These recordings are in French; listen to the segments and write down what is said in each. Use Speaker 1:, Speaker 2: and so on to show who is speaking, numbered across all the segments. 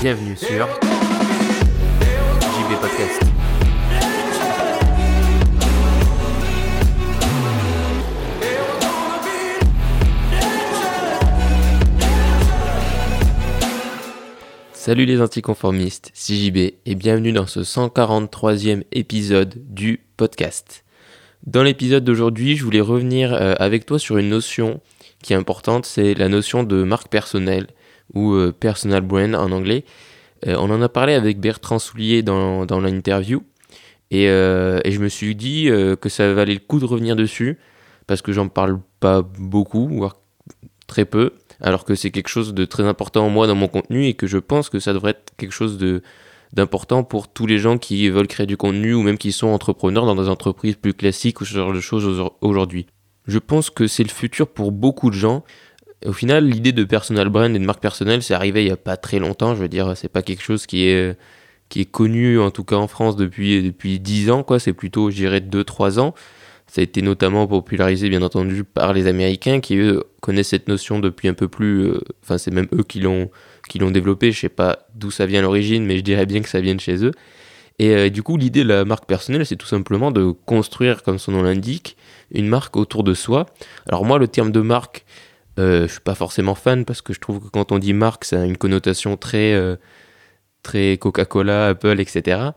Speaker 1: Bienvenue sur JB Podcast. Salut les anticonformistes, c'est JB et bienvenue dans ce 143e épisode du podcast. Dans l'épisode d'aujourd'hui, je voulais revenir euh, avec toi sur une notion qui est importante, c'est la notion de marque personnelle ou euh, personal brand en anglais. Euh, on en a parlé avec Bertrand Soulier dans, l'interview et, et je me suis dit que ça valait le coup de revenir dessus parce que j'en parle pas beaucoup, voire très peu, alors que c'est quelque chose de très important moi dans mon contenu et que je pense que ça devrait être quelque chose de d'important pour tous les gens qui veulent créer du contenu ou même qui sont entrepreneurs dans des entreprises plus classiques ou ce genre de choses au- aujourd'hui. Je pense que c'est le futur pour beaucoup de gens. Au final, l'idée de personal brand et de marque personnelle, c'est arrivé il y a pas très longtemps. Je veux dire, c'est pas quelque chose qui est qui est connu en tout cas en France depuis depuis 10 ans quoi, c'est plutôt je dirais 2 3 ans. Ça a été notamment popularisé bien entendu par les Américains qui eux connaissent cette notion depuis un peu plus euh, enfin c'est même eux qui l'ont qui l'ont développé, je sais pas d'où ça vient à l'origine mais je dirais bien que ça vient de chez eux. Et euh, du coup, l'idée de la marque personnelle, c'est tout simplement de construire, comme son nom l'indique, une marque autour de soi. Alors moi, le terme de marque, euh, je suis pas forcément fan parce que je trouve que quand on dit marque, ça a une connotation très, euh, très Coca-Cola, Apple, etc.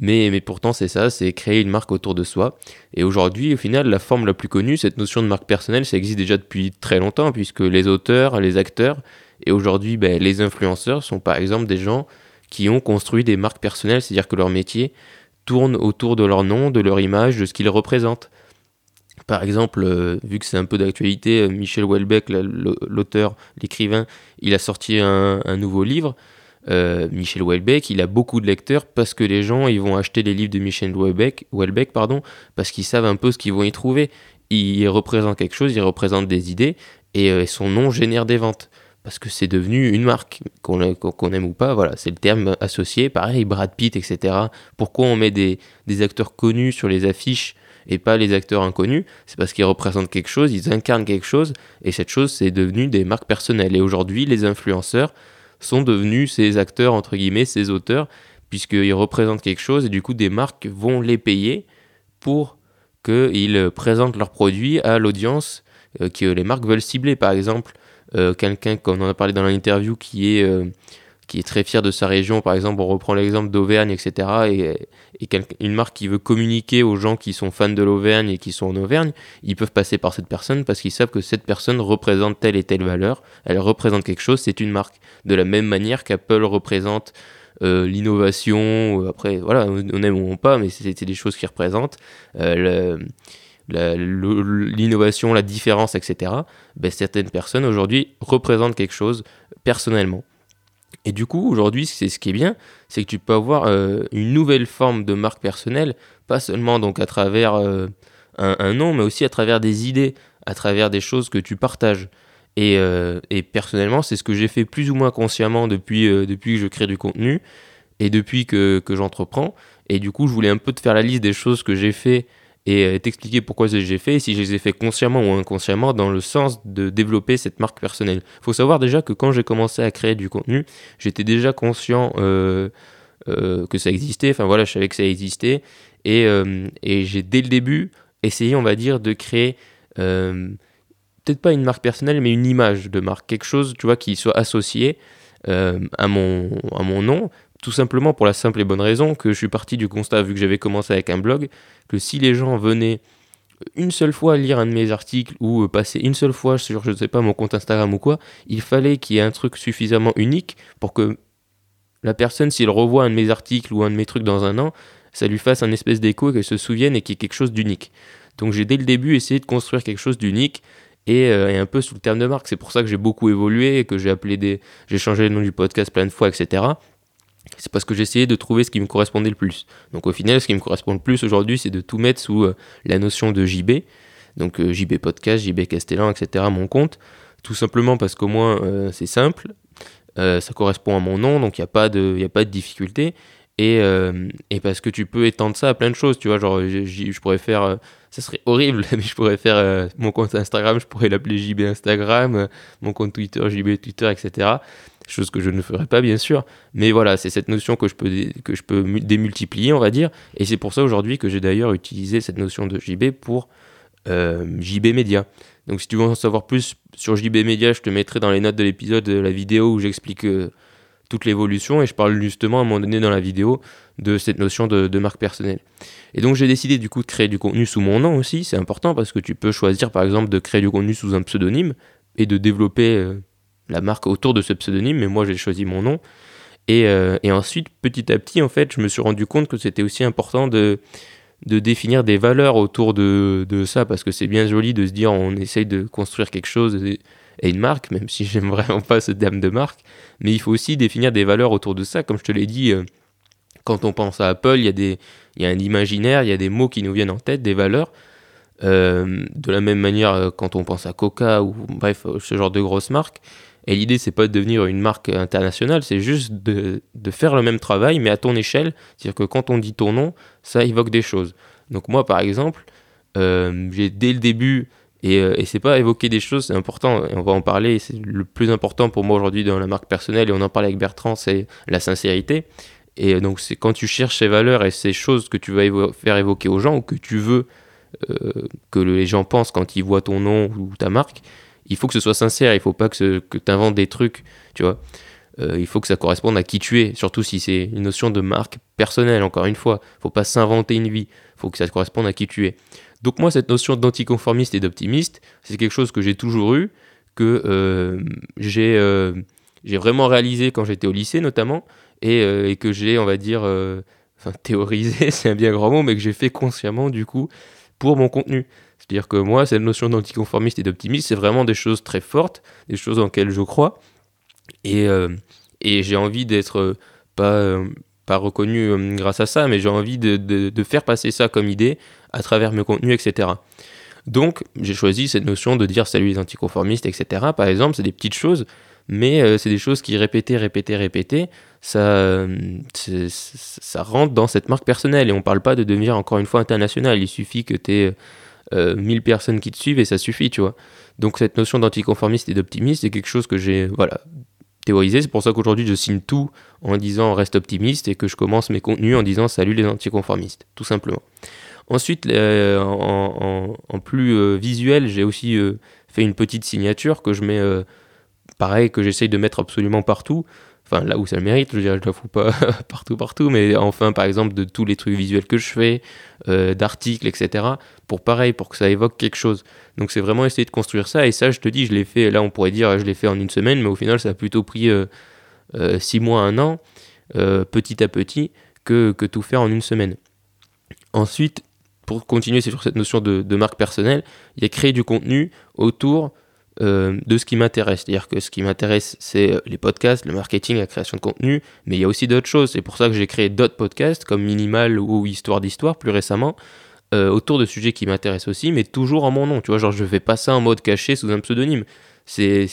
Speaker 1: Mais, pourtant, c'est ça, c'est créer une marque autour de soi. Et aujourd'hui, au final, la forme la plus connue, cette notion de marque personnelle, ça existe déjà depuis très longtemps, puisque les auteurs, les acteurs, et aujourd'hui, ben, les influenceurs sont par exemple des gens qui ont construit des marques personnelles, c'est-à-dire que leur métier tourne autour de leur nom, de leur image, de ce qu'ils représentent. Par exemple, euh, vu que c'est un peu d'actualité, euh, Michel Houellebecq, la- l'auteur, l'écrivain, il a sorti un nouveau livre. Euh, Michel Houellebecq, il a beaucoup de lecteurs parce que les gens ils vont acheter les livres de Michel Houellebecq, Houellebecq pardon, parce qu'ils savent un peu ce qu'ils vont y trouver. Il représente quelque chose, il représente des idées et euh, son nom génère des ventes parce que c'est devenu une marque, qu'on aime ou pas, voilà, c'est le terme associé. Pareil, Brad Pitt, etc. Pourquoi on met des, des acteurs connus sur les affiches et pas les acteurs inconnus? C'est parce qu'ils représentent quelque chose, ils incarnent quelque chose, et cette chose, c'est devenu des marques personnelles. Et aujourd'hui, les influenceurs sont devenus ces acteurs, entre guillemets, ces auteurs, puisqu'ils représentent quelque chose, et du coup, des marques vont les payer pour qu'ils présentent leurs produits à l'audience euh, que les marques veulent cibler. Par exemple, euh, quelqu'un, comme on en a parlé dans l'interview, qui est, euh, qui est très fier de sa région, par exemple, on reprend l'exemple d'Auvergne, etc., et, une marque qui veut communiquer aux gens qui sont fans de l'Auvergne et qui sont en Auvergne, ils peuvent passer par cette personne parce qu'ils savent que cette personne représente telle et telle valeur, elle représente quelque chose, c'est une marque. De la même manière qu'Apple représente euh, l'innovation, après, voilà, on aime ou on pas, mais c'est des choses qui représentent. Euh, l'innovation, la différence, etc., ben, certaines personnes aujourd'hui représentent quelque chose personnellement. Et du coup, aujourd'hui, c'est ce qui est bien, c'est que tu peux avoir euh, une nouvelle forme de marque personnelle, pas seulement donc à travers euh, un, nom, mais aussi à travers des idées, à travers des choses que tu partages. Et, euh, et personnellement, c'est ce que j'ai fait plus ou moins consciemment depuis, depuis que je crée du contenu et depuis que, que j'entreprends. Et du coup, je voulais un peu te faire la liste des choses que j'ai fait et euh, t'expliquer pourquoi j'ai fait et si je les ai fait consciemment ou inconsciemment dans le sens de développer cette marque personnelle. faut savoir déjà que quand j'ai commencé à créer du contenu, j'étais déjà conscient euh, euh, que ça existait, enfin voilà, je savais que ça existait. Et, et j'ai dès le début essayé, on va dire, de créer peut-être pas une marque personnelle, mais une image de marque, quelque chose, tu vois, qui soit associé à, mon, à mon nom, tout simplement pour la simple et bonne raison que je suis parti du constat, vu que j'avais commencé avec un blog, que si les gens venaient une seule fois lire un de mes articles ou euh, passer une seule fois sur, je ne sais pas, mon compte Instagram ou quoi, il fallait qu'il y ait un truc suffisamment unique pour que la personne, s'il revoit un de mes articles ou un de mes trucs dans un an, ça lui fasse un espèce d'écho et qu'elle se souvienne et qu'il y ait quelque chose d'unique. Donc j'ai dès le début essayé de construire quelque chose d'unique et, euh, un peu sous le terme de marque. C'est pour ça que j'ai beaucoup évolué que j'ai appelé des, j'ai changé le nom du podcast plein de fois, etc. C'est parce que j'essayais de trouver ce qui me correspondait le plus. Donc au final, ce qui me correspond le plus aujourd'hui, c'est de tout mettre sous euh, la notion de JB. Donc euh, JB Podcast, JB Castellan, etc. Mon compte. Tout simplement parce qu'au moins euh, c'est simple, ça correspond à mon nom, donc il n'y a, pas de- y a pas de difficulté. et, et parce que tu peux étendre ça à plein de choses, tu vois, genre je pourrais faire, ça serait horrible, mais je pourrais faire mon compte Instagram, je pourrais l'appeler JB Instagram, mon compte Twitter, JB Twitter, etc. Chose que je ne ferai pas, bien sûr. Mais voilà, c'est cette notion que je peux, démultiplier, on va dire. Et c'est pour ça aujourd'hui que j'ai d'ailleurs utilisé cette notion de JB pour euh, JB Media. Donc si tu veux en savoir plus sur JB Media, je te mettrai dans les notes de l'épisode euh, la vidéo où j'explique euh, toute l'évolution et je parle justement à un moment donné dans la vidéo de cette notion de, marque personnelle. Et donc j'ai décidé du coup de créer du contenu sous mon nom aussi, c'est important parce que tu peux choisir par exemple de créer du contenu sous un pseudonyme et de développer la marque autour de ce pseudonyme, mais moi j'ai choisi mon nom. Et, euh, et ensuite, petit à petit, en fait, je me suis rendu compte que c'était aussi important de, de définir des valeurs autour de, de ça, parce que c'est bien joli de se dire on essaye de construire quelque chose et, une marque, même si j'aime vraiment pas ce terme de marque, mais il faut aussi définir des valeurs autour de ça. Comme je te l'ai dit, euh, quand on pense à Apple, il y, a des, y a un imaginaire, il y a des mots qui nous viennent en tête, des valeurs. Euh, de la même manière, quand on pense à Coca ou bref, ce genre de grosses marques, et l'idée, c'est pas de devenir une marque internationale, c'est juste de, de faire le même travail, mais à ton échelle. C'est-à-dire que quand on dit ton nom, ça évoque des choses. Donc moi, par exemple, euh, j'ai dès le début, et, euh, et c'est pas évoquer des choses, c'est important, et on va en parler, c'est le plus important pour moi aujourd'hui dans la marque personnelle, et on en parlait avec Bertrand, c'est la sincérité. Et donc c'est quand tu cherches ces valeurs et ces choses que tu vas faire évoquer aux gens, ou que tu veux euh, que les gens pensent quand ils voient ton nom ou ta marque, il faut que ce soit sincère, il faut pas que, tu inventes des trucs, tu vois. Euh, il faut que ça corresponde à qui tu es, surtout si c'est une notion de marque personnelle, encore une fois. faut pas s'inventer une vie, faut que ça corresponde à qui tu es. Donc moi, cette notion d'anticonformiste et d'optimiste, c'est quelque chose que j'ai toujours eu, que euh, j'ai euh, j'ai vraiment réalisé quand j'étais au lycée notamment, et, et que j'ai, on va dire, enfin théorisé, c'est un bien grand mot, mais que j'ai fait consciemment du coup pour mon contenu. C'est-à-dire que moi, cette notion d'anticonformiste et d'optimiste, c'est vraiment des choses très fortes, des choses dans lesquelles je crois. Et, euh, et j'ai envie d'être euh, pas, euh, pas reconnu grâce à ça, mais j'ai envie de, de- de faire passer ça comme idée à travers mes contenus, etc. Donc, j'ai choisi cette notion de dire salut les anticonformistes, etc. Par exemple, c'est des petites choses, mais c'est des choses qui répétées, répétées, répétées, ça, ça rentre dans cette marque personnelle. Et on parle pas de devenir encore une fois international. Il suffit que tu aies 1000 personnes qui te suivent et ça suffit, tu vois. Donc cette notion d'anticonformiste et d'optimiste, c'est quelque chose que j'ai voilà, théorisé. C'est pour ça qu'aujourd'hui je signe tout en disant reste optimiste et que je commence mes contenus en disant salut les anticonformistes, tout simplement. Ensuite, euh, en, plus euh, visuel, j'ai aussi euh, fait une petite signature que je mets, euh, pareil, que j'essaye de mettre absolument partout. Enfin, là où ça le mérite, je je la fous pas partout, partout, mais enfin, par exemple, de tous les trucs visuels que je fais, euh, d'articles, etc. Pour pareil, pour que ça évoque quelque chose. Donc, c'est vraiment essayer de construire ça. Et ça, je te dis, je l'ai fait, là, on pourrait dire, je l'ai fait en une semaine, mais au final, ça a plutôt pris euh, euh, six mois, un an, euh, petit à petit, que, que tout faire en une semaine. Ensuite, pour continuer sur cette notion de, de marque personnelle, il y a créer du contenu autour euh, de ce qui m'intéresse. C'est-à-dire que ce qui m'intéresse, c'est euh, les podcasts, le marketing, la création de contenu, mais il y a aussi d'autres choses. C'est pour ça que j'ai créé d'autres podcasts comme Minimal ou Histoire d'Histoire plus récemment, euh, autour de sujets qui m'intéressent aussi, mais toujours en mon nom. Tu vois, genre je fais pas ça en mode caché sous un pseudonyme. C'est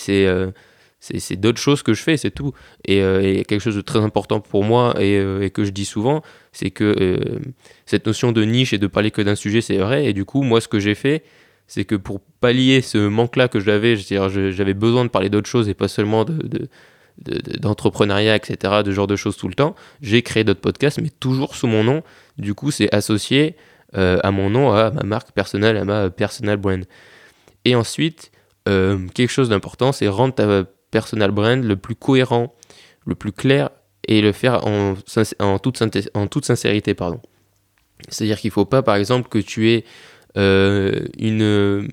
Speaker 1: d'autres choses que je fais, c'est tout. Et, euh, et quelque chose de très important pour moi et, que je dis souvent, c'est que cette notion de niche et de parler que d'un sujet, c'est vrai. Et du coup, moi, ce que j'ai fait, c'est que pour pallier ce manque-là que j'avais, j'avais besoin de parler d'autres choses et pas seulement de, de- de- d'entrepreneuriat, etc., de genre de choses tout le temps, j'ai créé d'autres podcasts, mais toujours sous mon nom. Du coup, c'est associé euh, à mon nom, à ma marque personnelle, à ma personal brand. Et ensuite, euh, quelque chose d'important, c'est rendre ta personal brand le plus cohérent, le plus clair et le faire en, en, toute, en toute sincérité. pardon. C'est-à-dire qu'il ne faut pas, par exemple, que tu aies une.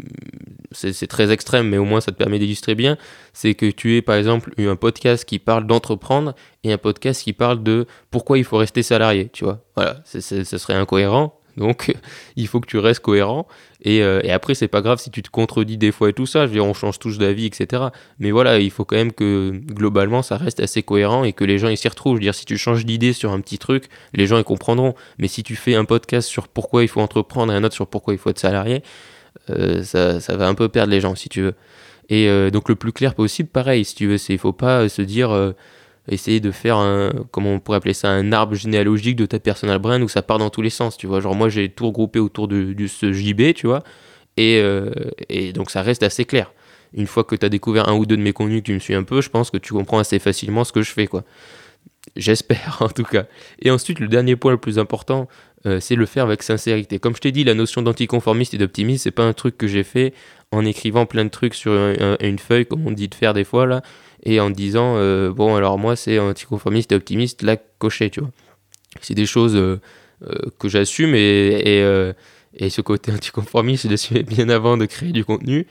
Speaker 1: C'est très extrême, mais au moins ça te permet d'illustrer bien. C'est que tu aies, par exemple, eu un podcast qui parle d'entreprendre et un podcast qui parle de pourquoi il faut rester salarié. Tu vois, voilà, ce serait incohérent. Donc, il faut que tu restes cohérent. Et, euh, et après, c'est pas grave si tu te contredis des fois et tout ça. Je veux dire, on change tous d'avis, etc. Mais voilà, il faut quand même que globalement, ça reste assez cohérent et que les gens ils s'y retrouvent. Je veux dire, si tu changes d'idée sur un petit truc, les gens ils comprendront. Mais si tu fais un podcast sur pourquoi il faut entreprendre et un autre sur pourquoi il faut être salarié, euh, ça, va un peu perdre les gens, si tu veux. Et euh, donc, le plus clair possible, pareil, si tu veux, c'est il faut pas se dire. Essayer de faire un, comment on pourrait appeler ça, un arbre généalogique de ta personal brand où ça part dans tous les sens, tu vois. Genre moi j'ai tout regroupé autour de, ce JB, tu vois, et, euh, et donc ça reste assez clair. Une fois que tu as découvert un ou deux de mes contenus, que tu me suis un peu, je pense que tu comprends assez facilement ce que je fais, quoi. J'espère en tout cas. Et ensuite, le dernier point le plus important, euh, c'est le faire avec sincérité. Comme je t'ai dit, la notion d'anticonformiste et d'optimiste, c'est pas un truc que j'ai fait en écrivant plein de trucs sur un- un- une feuille, comme on dit de faire des fois là, et en disant euh, bon alors moi c'est anticonformiste et optimiste, là coché, tu vois. C'est des choses euh, euh, que j'assume et, et, ce côté anticonformiste, je l'assumais bien avant de créer du contenu.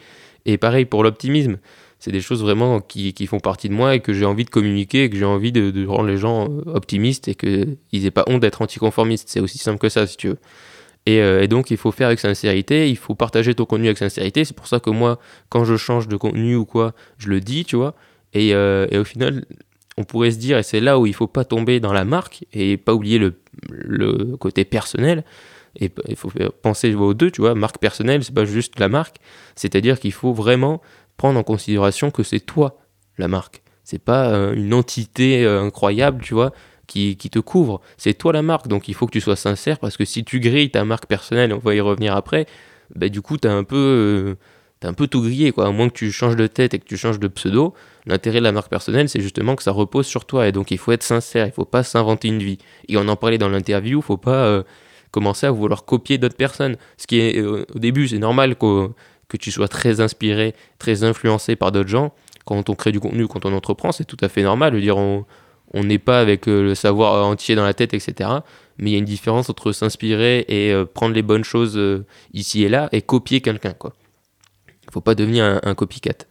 Speaker 1: Et pareil pour l'optimisme, c'est des choses vraiment qui, qui font partie de moi et que j'ai envie de communiquer et que j'ai envie de, rendre les gens optimistes et qu'ils n'aient pas honte d'être anticonformistes. C'est aussi simple que ça si tu veux. Et, et donc il faut faire avec sincérité, il faut partager ton contenu avec sincérité. C'est pour ça que moi, quand je change de contenu ou quoi, je le dis, tu vois. Et, euh, et au final, on pourrait se dire, et c'est là où il faut pas tomber dans la marque et pas oublier le, côté personnel. Et il faut penser aux deux, tu vois. Marque personnelle, c'est pas juste la marque. C'est-à-dire qu'il faut vraiment prendre en considération que c'est toi la marque. C'est pas euh, une entité euh, incroyable, tu vois, qui, qui te couvre. C'est toi la marque. Donc il faut que tu sois sincère parce que si tu grilles ta marque personnelle, on va y revenir après, bah, du coup, t'as un peu. T'as un peu tout grillé, quoi. À moins que tu changes de tête et que tu changes de pseudo, l'intérêt de la marque personnelle, c'est justement que ça repose sur toi. Et donc, il faut être sincère, il faut pas s'inventer une vie. Et on en parlait dans l'interview, il faut pas euh, commencer à vouloir copier d'autres personnes. Ce qui est, euh, au début, c'est normal qu'au- que tu sois très inspiré, très influencé par d'autres gens. Quand on crée du contenu, quand on entreprend, c'est tout à fait normal. Je veux dire, on n'est pas avec euh, le savoir entier dans la tête, etc. Mais il y a une différence entre s'inspirer et prendre les bonnes choses ici et là et copier quelqu'un, quoi. Il faut pas devenir un, copycat.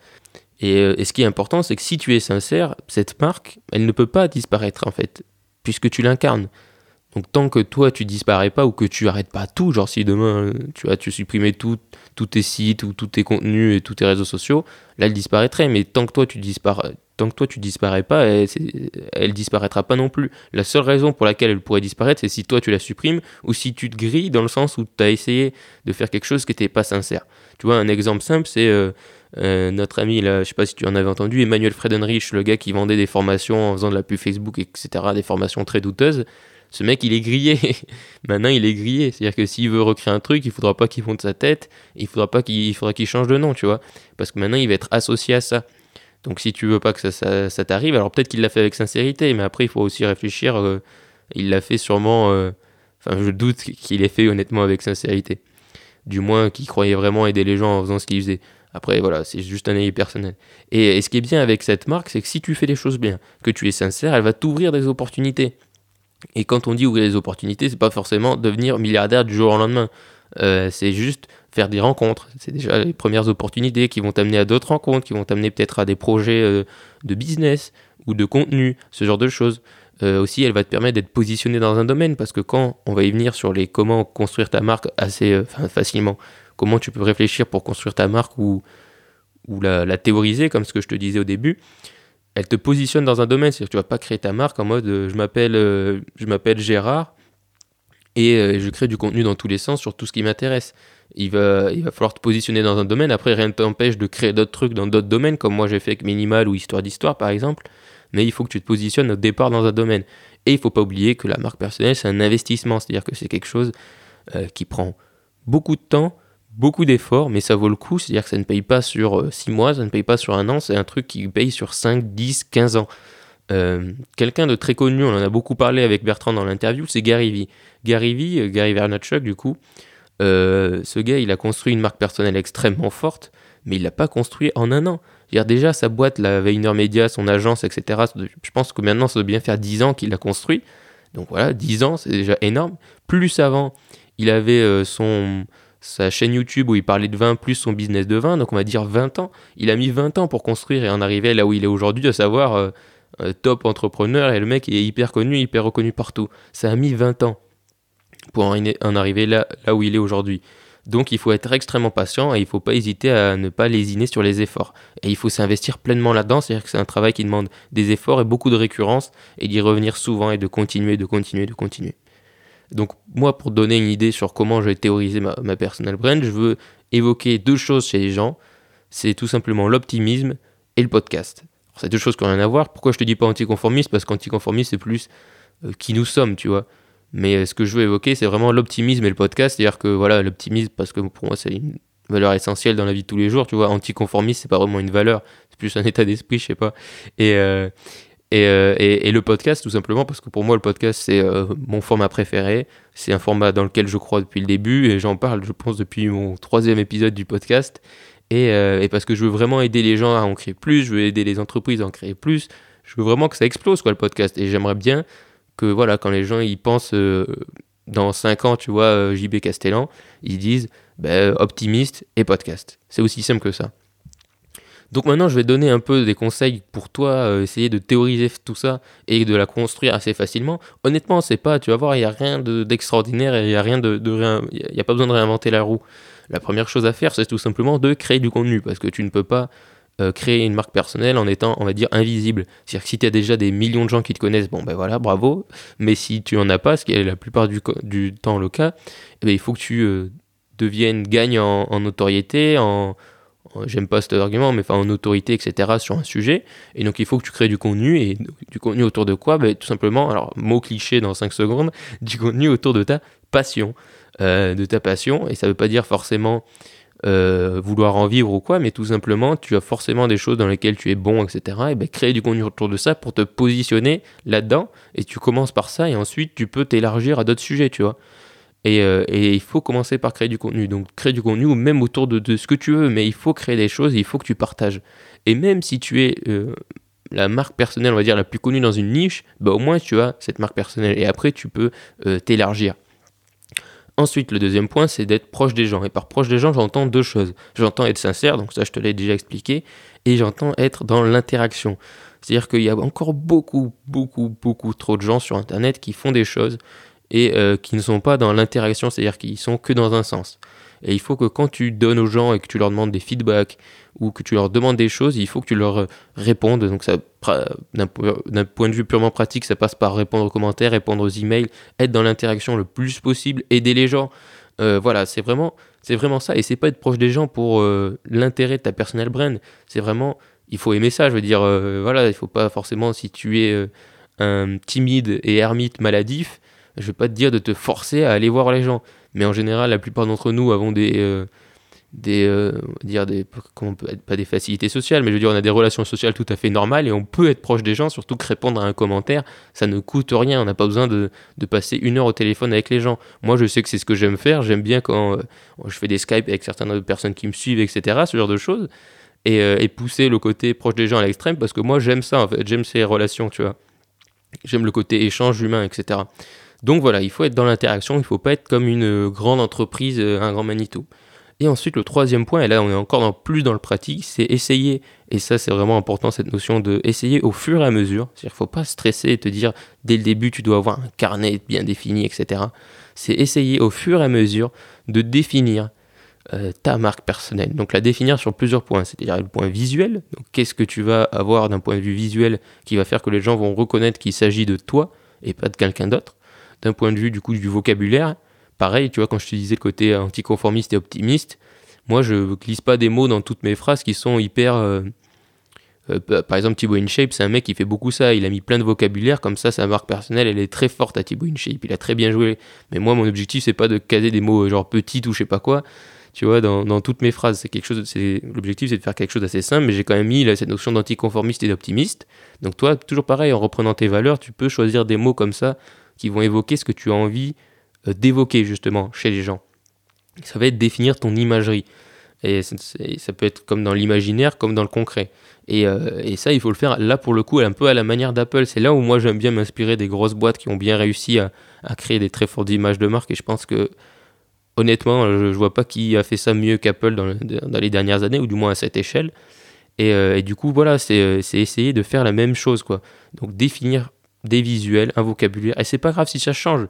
Speaker 1: Et, euh, et ce qui est important, c'est que si tu es sincère, cette marque, elle ne peut pas disparaître en fait, puisque tu l'incarnes. Donc tant que toi tu disparais pas ou que tu arrêtes pas tout, genre si demain euh, tu as tu supprimais tout, tous tes sites ou tous tes contenus et tous tes réseaux sociaux, là elle disparaîtrait. Mais tant que toi tu disparais, tant que toi tu disparais pas, elle, elle disparaîtra pas non plus. La seule raison pour laquelle elle pourrait disparaître, c'est si toi tu la supprimes ou si tu te grilles dans le sens où tu as essayé de faire quelque chose qui n'était pas sincère. Tu vois, un exemple simple, c'est euh, euh, notre ami, là, je sais pas si tu en avais entendu, Emmanuel Fredenrich, le gars qui vendait des formations en faisant de la pub Facebook, etc., des formations très douteuses. Ce mec, il est grillé. Maintenant, il est grillé. C'est-à-dire que s'il veut recréer un truc, il faudra pas qu'il fonde sa tête, il faudra pas qu'il il faudra qu'il change de nom, tu vois. Parce que maintenant, il va être associé à ça. Donc, si tu veux pas que ça, t'arrive, alors peut-être qu'il l'a fait avec sincérité, mais après, il faut aussi réfléchir. euh, il l'a fait sûrement. euh, Enfin, je doute qu'il ait fait honnêtement avec sincérité. Du moins, qu'il croyait vraiment aider les gens en faisant ce qu'il faisait. Après, voilà, c'est juste un avis personnel. Et, et ce qui est bien avec cette marque, c'est que si tu fais les choses bien, que tu es sincère, elle va t'ouvrir des opportunités. Et quand on dit ouvrir des opportunités, c'est pas forcément devenir milliardaire du jour au lendemain. Euh, c'est juste faire des rencontres. C'est déjà les premières opportunités qui vont t'amener à d'autres rencontres, qui vont t'amener peut-être à des projets euh, de business ou de contenu, ce genre de choses. Euh, aussi, elle va te permettre d'être positionné dans un domaine parce que quand on va y venir sur les comment construire ta marque assez euh, facilement, comment tu peux réfléchir pour construire ta marque ou, ou la, théoriser, comme ce que je te disais au début, elle te positionne dans un domaine. C'est-à-dire que tu vas pas créer ta marque en mode je m'appelle je m'appelle Gérard et je crée du contenu dans tous les sens sur tout ce qui m'intéresse. Il va, il va falloir te positionner dans un domaine. Après, rien ne t'empêche de créer d'autres trucs dans d'autres domaines, comme moi j'ai fait avec Minimal ou Histoire d'Histoire par exemple. Mais il faut que tu te positionnes au départ dans un domaine. Et il faut pas oublier que la marque personnelle, c'est un investissement. C'est-à-dire que c'est quelque chose euh, qui prend beaucoup de temps, beaucoup d'efforts, mais ça vaut le coup. C'est-à-dire que ça ne paye pas sur 6 mois, ça ne paye pas sur un an, c'est un truc qui paye sur 5, 10, 15 ans. Euh, Quelqu'un de très connu, on en a beaucoup parlé avec Bertrand dans l'interview, c'est Gary Vee. Gary Vee, euh, Gary Vaynerchuk du coup, euh, ce gars, il a construit une marque personnelle extrêmement forte, mais il l'a pas construit en un an. Dire, déjà, sa boîte, la Vayner Media, son agence, etc., je pense que maintenant, ça doit bien faire 10 ans qu'il l'a construit. Donc voilà, 10 ans, c'est déjà énorme. Plus avant, il avait euh, son, sa chaîne YouTube où il parlait de vin, plus son business de vin, donc on va dire 20 ans. Il a mis 20 ans pour construire et en arriver là où il est aujourd'hui, à savoir euh, top entrepreneur, et le mec est hyper connu, hyper reconnu partout. Ça a mis 20 ans pour en, arriver là, là où il est aujourd'hui. Donc il faut être extrêmement patient et il ne faut pas hésiter à ne pas lésiner sur les efforts. Et il faut s'investir pleinement là-dedans, c'est-à-dire que c'est un travail qui demande des efforts et beaucoup de récurrence et d'y revenir souvent et de continuer, de continuer, de continuer. Donc moi, pour donner une idée sur comment j'ai théorisé ma, ma personal brand, je veux évoquer deux choses chez les gens. C'est tout simplement l'optimisme et le podcast. c'est deux choses qui n'ont rien à voir. Pourquoi je te dis pas anticonformiste? Parce qu'anticonformiste, c'est plus euh, qui nous sommes, tu vois. Mais euh, ce que je veux évoquer, c'est vraiment l'optimisme et le podcast. C'est-à-dire que voilà, l'optimisme, parce que pour moi, c'est une valeur essentielle dans la vie de tous les jours, tu vois. Anticonformiste, c'est pas vraiment une valeur, c'est plus un état d'esprit, je sais pas. Et, euh, euh, et, et le podcast, tout simplement, parce que pour moi, le podcast, c'est mon format préféré. C'est un format dans lequel je crois depuis le début et j'en parle, je pense, depuis mon troisième épisode du podcast. Et, et parce que je veux vraiment aider les gens à en créer plus, je veux aider les entreprises à en créer plus. Je veux vraiment que ça explose, quoi, le podcast. Et j'aimerais bien voilà, quand les gens ils pensent euh, dans 5 ans, tu vois, euh, JB Castellan, ils disent ben, optimiste et podcast. C'est aussi simple que ça. Donc maintenant, je vais donner un peu des conseils pour toi, euh, essayer de théoriser tout ça et de la construire assez facilement. Honnêtement, c'est pas, tu vas voir, il n'y a rien de- d'extraordinaire et il n'y a rien de, de il y a pas besoin de réinventer la roue. La première chose à faire, c'est tout simplement de créer du contenu parce que tu ne peux pas euh, créer une marque personnelle en étant, on va dire, invisible. C'est-à-dire que si tu as déjà des millions de gens qui te connaissent, bon ben voilà, bravo. Mais si tu en as pas, ce qui est la plupart du, temps le cas, eh ben, il faut que tu euh, deviennes, gagnes en, en notoriété, en, en- j'aime pas cet argument, mais enfin en autorité, etc. sur un sujet. Et donc il faut que tu crées du contenu, et du contenu autour de quoi? Ben, Tout simplement, alors mot cliché dans 5 secondes, du contenu autour de ta passion. Euh, de ta passion, et ça veut pas dire forcément euh, vouloir en vivre ou quoi, mais tout simplement, tu as forcément des choses dans lesquelles tu es bon, etc. Et ben, créer du contenu autour de ça pour te positionner là-dedans, et tu commences par ça, et ensuite tu peux t'élargir à d'autres sujets, tu vois. Et, euh, et il faut commencer par créer du contenu. Donc créer du contenu même autour de, ce que tu veux, mais il faut créer des choses, il faut que tu partages. Et même si tu es euh, la marque personnelle, on va dire, la plus connue dans une niche, bah, au moins tu as cette marque personnelle. Et après, tu peux t'élargir. Ensuite, le deuxième point, c'est d'être proche des gens. Et par proche des gens, j'entends deux choses. J'entends être sincère, donc ça je te l'ai déjà expliqué, et j'entends être dans l'interaction. C'est-à-dire qu'il y a encore beaucoup, beaucoup, beaucoup trop de gens sur Internet qui font des choses et euh, qui ne sont pas dans l'interaction, c'est-à-dire qu'ils sont que dans un sens. Et il faut que quand tu donnes aux gens et que tu leur demandes des feedbacks ou que tu leur demandes des choses, il faut que tu leur euh, répondes. Donc ça, d'un po- d'un point de vue purement pratique, ça passe par répondre aux commentaires, répondre aux emails, être dans l'interaction le plus possible, aider les gens. Euh, voilà, c'est vraiment, c'est vraiment ça. Et c'est pas être proche des gens pour euh, l'intérêt de ta personnel brand. C'est vraiment, il faut aimer ça. Je veux dire, euh, voilà, il faut pas forcément si tu es un timide et ermite maladif, je vais pas te dire de te forcer à aller voir les gens. Mais en général, la plupart d'entre nous avons des, euh, des, euh, dire des, comment peut être, pas des facilités sociales, mais je veux dire, on a des relations sociales tout à fait normales et on peut être proche des gens, surtout que répondre à un commentaire, ça ne coûte rien. On n'a pas besoin de, passer une heure au téléphone avec les gens. Moi, je sais que c'est ce que j'aime faire. J'aime bien quand euh, je fais des Skype avec certaines personnes qui me suivent, etc. Ce genre de choses. Euh, et pousser le côté proche des gens à l'extrême parce que moi, j'aime ça, en fait. J'aime ces relations, tu vois. J'aime le côté échange humain, etc. Donc voilà, il faut être dans l'interaction, il ne faut pas être comme une euh, grande entreprise, euh, un grand Manitou. Et ensuite, le troisième point, et là on est encore plus dans le pratique, c'est essayer, et ça c'est vraiment important cette notion de essayer au fur et à mesure. C'est-à-dire qu'il ne faut pas stresser et te dire dès le début tu dois avoir un carnet bien défini, etc. C'est essayer au fur et à mesure de définir euh, ta marque personnelle. Donc la définir sur plusieurs points, c'est-à-dire le point visuel. Donc qu'est-ce que tu vas avoir d'un point de vue visuel qui va faire que les gens vont reconnaître qu'il s'agit de toi et pas de quelqu'un d'autre. D'un point de vue du coup du vocabulaire, pareil, tu vois, quand je te disais le côté anticonformiste et optimiste, moi je glisse pas des mots dans toutes mes phrases qui sont hyper. euh, euh, par exemple, Thibaut InShape, c'est un mec qui fait beaucoup ça. Il a mis plein de vocabulaire, comme ça, sa marque personnelle, elle est très forte à Thibaut InShape. Il a très bien joué. Mais moi, mon objectif, c'est pas de caser des mots euh, genre petite ou je sais pas quoi. Tu vois, dans, dans toutes mes phrases, c'est quelque chose. C'est l'objectif, c'est de faire quelque chose d'assez simple. Mais j'ai quand même mis là, cette notion d'anticonformiste et d'optimiste. Donc toi, toujours pareil, en reprenant tes valeurs, tu peux choisir des mots comme ça qui vont évoquer ce que tu as envie euh, d'évoquer justement chez les gens. Ça va être définir ton imagerie. Et ça peut être comme dans l'imaginaire, comme dans le concret. Et, euh, et ça, il faut le faire là pour le coup, un peu à la manière d'Apple. C'est là où moi j'aime bien m'inspirer des grosses boîtes qui ont bien réussi à, créer des très fortes images de marque. Et je pense que, honnêtement, je, je vois pas qui a fait ça mieux qu'Apple dans, le- dans les dernières années, ou du moins à cette échelle. Et, euh, et du coup, voilà, c'est essayer de faire la même chose, quoi. Donc définir des visuels, un vocabulaire. Et c'est pas grave si ça change.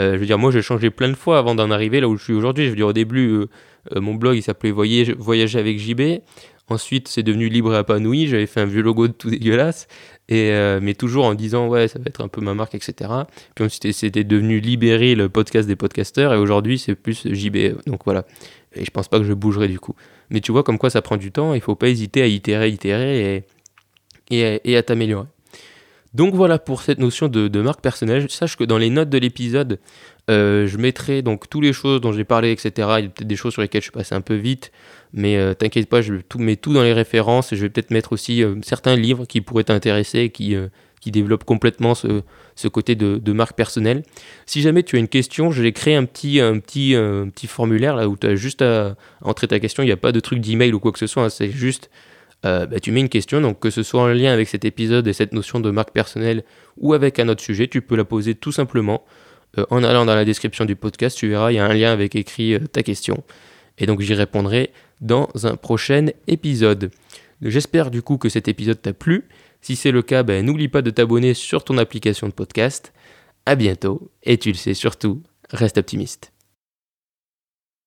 Speaker 1: Euh, je veux dire, moi j'ai changé plein de fois avant d'en arriver là où je suis aujourd'hui. Je veux dire, au début, euh, euh, mon blog il s'appelait Voyage, Voyager avec JB. Ensuite, c'est devenu Libre et épanoui. J'avais fait un vieux logo de tout dégueulasse. Et, mais toujours en disant, ouais, ça va être un peu ma marque, etc. Puis ensuite, c'était devenu Libéré, le podcast des podcasteurs. Et aujourd'hui, c'est plus JB. Donc voilà. Et je pense pas que je bougerai du coup. Mais tu vois, comme quoi ça prend du temps. Il faut pas hésiter à itérer, itérer et, et à t'améliorer. Donc voilà pour cette notion de, marque personnelle. Sache que dans les notes de l'épisode, euh, je mettrai donc toutes les choses dont j'ai parlé, etc. Il y a peut-être des choses sur lesquelles je suis passé un peu vite, mais euh, t'inquiète pas, je mets tout dans les références et je vais peut-être mettre aussi euh, certains livres qui pourraient t'intéresser et qui, développent complètement ce, côté de, marque personnelle. Si jamais tu as une question, je vais créer un petit, un petit, un petit formulaire là où tu as juste à entrer ta question. Il n'y a pas de truc d'email ou quoi que ce soit, hein, c'est juste euh, bah, tu mets une question, donc que ce soit en lien avec cet épisode et cette notion de marque personnelle ou avec un autre sujet, tu peux la poser tout simplement euh, en allant dans la description du podcast. Tu verras, il y a un lien avec écrit euh, ta question. Et donc j'y répondrai dans un prochain épisode. J'espère du coup que cet épisode t'a plu. Si c'est le cas, ben, n'oublie pas de t'abonner sur ton application de podcast. À bientôt et tu le sais surtout, reste optimiste.